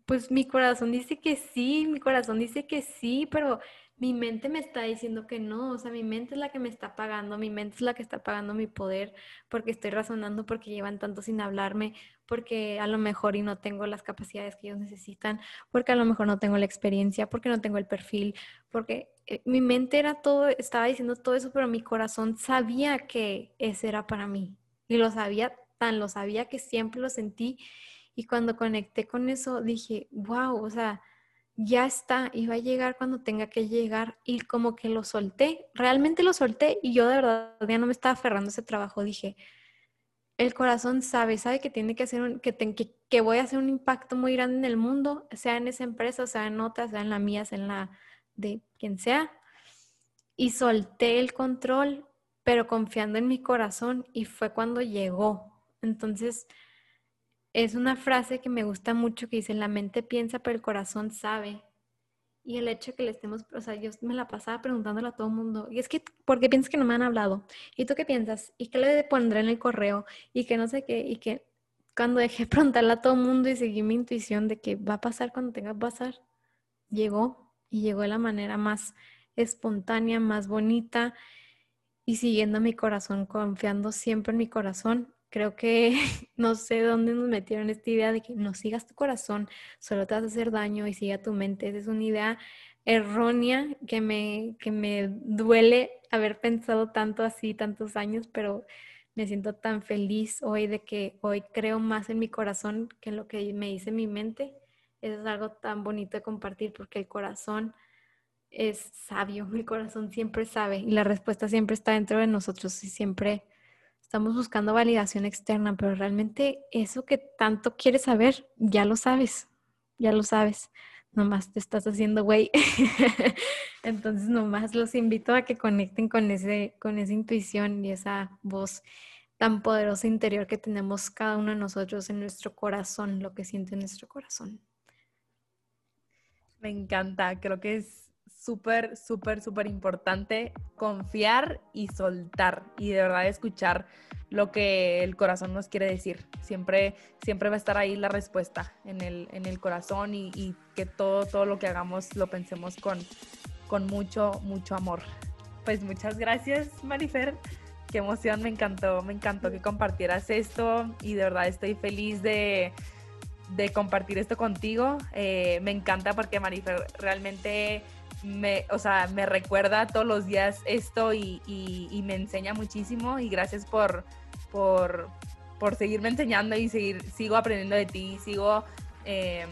pues mi corazón dice que sí, mi corazón dice que sí, pero mi mente me está diciendo que no, o sea, mi mente es la que me está pagando, mi mente es la que está pagando mi poder, porque estoy razonando, porque llevan tanto sin hablarme, porque a lo mejor y no tengo las capacidades que ellos necesitan, porque a lo mejor no tengo la experiencia, porque no tengo el perfil, porque eh, mi mente era todo, estaba diciendo todo eso, pero mi corazón sabía que ese era para mí y lo sabía, tan lo sabía que siempre lo sentí y cuando conecté con eso dije, wow, o sea, ya está, iba a llegar cuando tenga que llegar y como que lo solté, realmente lo solté y yo de verdad ya no me estaba aferrando a ese trabajo, dije, el corazón sabe, sabe que tiene que hacer un, que, que, voy a hacer un impacto muy grande en el mundo, sea en esa empresa, sea en otra, sea en la mía, sea en la de quien sea. Y solté el control, pero confiando en mi corazón y fue cuando llegó. Entonces, es una frase que me gusta mucho que dice, la mente piensa, pero el corazón sabe. Y el hecho de que le estemos, o sea, yo me la pasaba preguntándole a todo el mundo, y es que, ¿por qué piensas que no me han hablado? ¿Y tú qué piensas? ¿Y qué le pondré en el correo? Y que no sé qué, y que cuando dejé preguntarle a todo el mundo y seguí mi intuición de que va a pasar cuando tenga que pasar, llegó y llegó de la manera más espontánea, más bonita y siguiendo mi corazón, confiando siempre en mi corazón creo que no sé dónde nos metieron esta idea de que no sigas tu corazón, solo te vas a hacer daño y siga tu mente. Esa es una idea errónea que me, que me duele haber pensado tanto así tantos años, pero me siento tan feliz hoy de que hoy creo más en mi corazón que en lo que me dice mi mente. Eso es algo tan bonito de compartir porque el corazón es sabio, el corazón siempre sabe y la respuesta siempre está dentro de nosotros y siempre Estamos buscando validación externa, pero realmente eso que tanto quieres saber, ya lo sabes, ya lo sabes. Nomás te estás haciendo güey. Entonces, nomás los invito a que conecten con, ese, con esa intuición y esa voz tan poderosa interior que tenemos cada uno de nosotros en nuestro corazón, lo que siente nuestro corazón. Me encanta, creo que es súper, súper, súper importante confiar y soltar y de verdad escuchar lo que el corazón nos quiere decir. Siempre, siempre va a estar ahí la respuesta en el, en el corazón y, que todo, todo lo que hagamos lo pensemos con, con mucho, mucho amor. Pues muchas gracias, Marifer. Qué emoción, me encantó, me encantó que compartieras esto y de verdad estoy feliz de, de compartir esto contigo. Eh, me encanta porque Marifer realmente me, o sea, me recuerda todos los días esto y, me enseña muchísimo y gracias por, por, seguirme enseñando y seguir, sigo aprendiendo de ti, sigo, eh,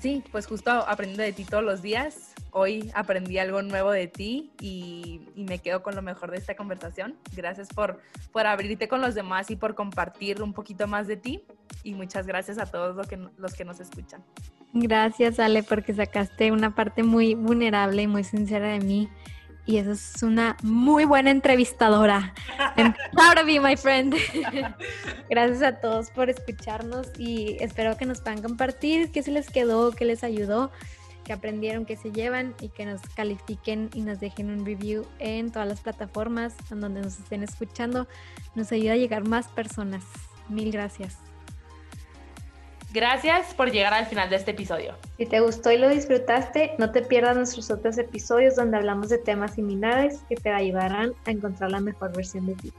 sí, pues justo aprendiendo de ti todos los días. Hoy aprendí algo nuevo de ti y, me quedo con lo mejor de esta conversación. Gracias por, por abrirte con los demás y por compartir un poquito más de ti y muchas gracias a todos que, los que nos escuchan. Gracias, Ale, porque sacaste una parte muy vulnerable y muy sincera de mí. Y eso es una muy buena entrevistadora. I'm proud my friend. Gracias a todos por escucharnos y espero que nos puedan compartir qué se les quedó, qué les ayudó, qué aprendieron, qué se llevan y que nos califiquen y nos dejen un review en todas las plataformas en donde nos estén escuchando. Nos ayuda a llegar más personas. Mil gracias. Gracias por llegar al final de este episodio. Si te gustó y lo disfrutaste, no te pierdas nuestros otros episodios donde hablamos de temas similares que te ayudarán a encontrar la mejor versión de ti.